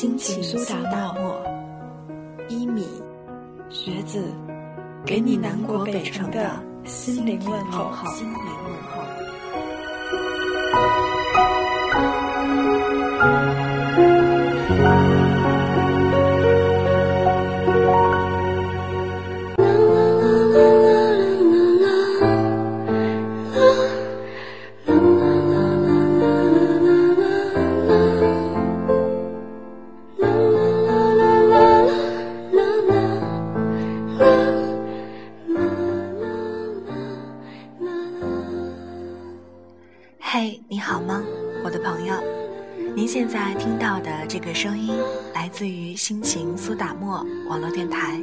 心情苏打沫，一米，学子，给你南国北城的心灵问候。心灵问候。嘿，你好吗，我的朋友？您现在听到的这个声音，来自于心情苏打沫网络电台。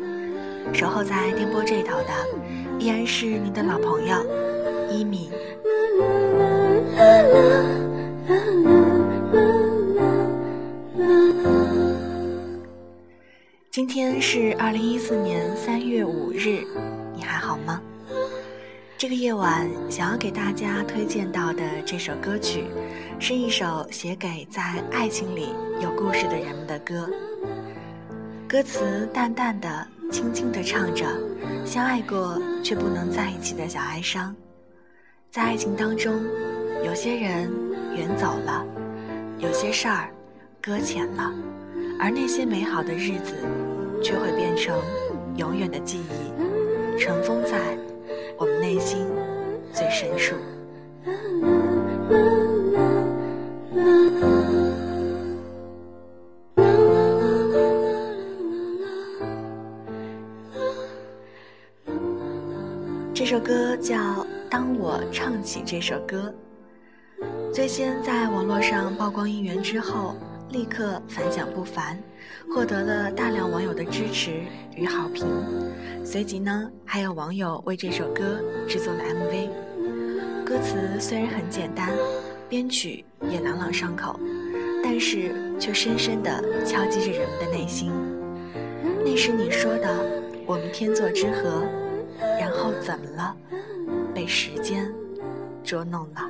守候在电波这头的，依然是您的老朋友一米。今天是二零一四年三月五日，你还好吗？这个夜晚，想要给大家推荐到的这首歌曲，是一首写给在爱情里有故事的人们的歌。歌词淡淡的、轻轻的唱着相爱过却不能在一起的小哀伤。在爱情当中，有些人远走了，有些事儿搁浅了，而那些美好的日子，却会变成永远的记忆，尘封在。内心最深处。这首歌叫《当我唱起这首歌》，最先在网络上曝光音源之后，立刻反响不凡，获得了大量网友的支持与好评。随即呢，还有网友为这首歌制作了 MV。歌词虽然很简单，编曲也朗朗上口，但是却深深地敲击着人们的内心。那时你说的“我们天作之合”，然后怎么了？被时间捉弄了。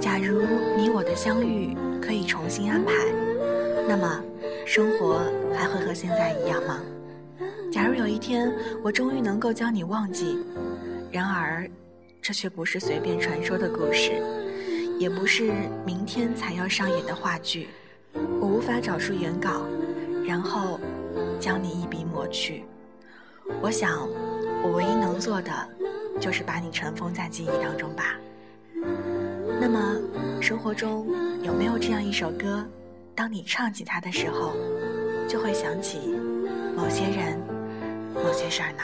假如你我的相遇可以重新安排，那么生活还会和现在一样吗？假如有一天我终于能够将你忘记，然而这却不是随便传说的故事，也不是明天才要上演的话剧。我无法找出原稿，然后。将你一笔抹去，我想，我唯一能做的，就是把你尘封在记忆当中吧。那么，生活中有没有这样一首歌，当你唱起它的时候，就会想起某些人、某些事儿呢？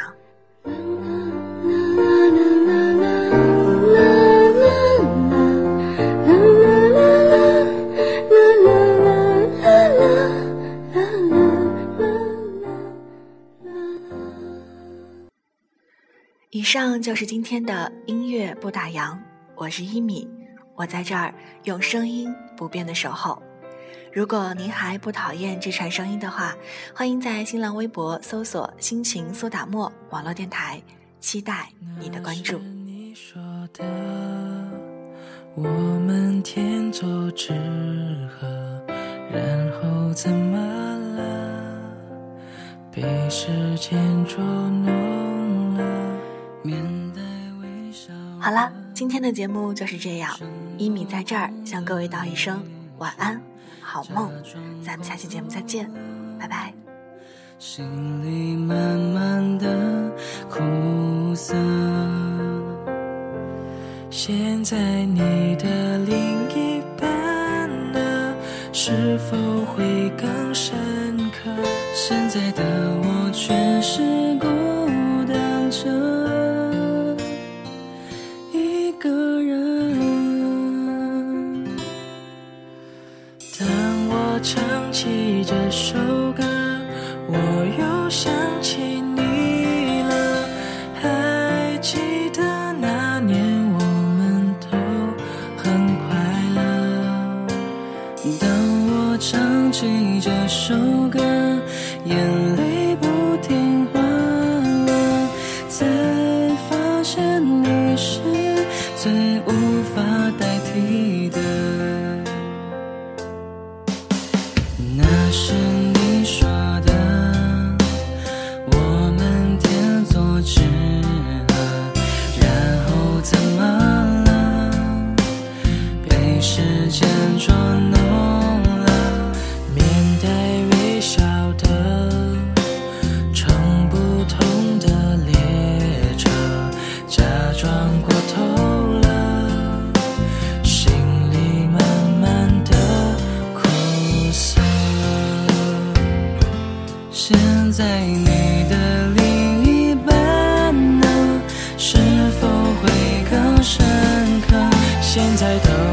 以上就是今天的音乐不打烊，我是一米，我在这儿用声音不变的守候。如果您还不讨厌这串声音的话，欢迎在新浪微博搜索“心情苏打沫网络电台”，期待你的关注。我们天作之合，然后怎么了？被时间捉弄了。好啦今天的节目就是这样一米在这儿向各位道一声晚安好梦咱们下期节目再见拜拜。心里慢慢的苦涩现在你的另一半的是否会更深刻？现在的我全是孤单着你是最无法代替。现在的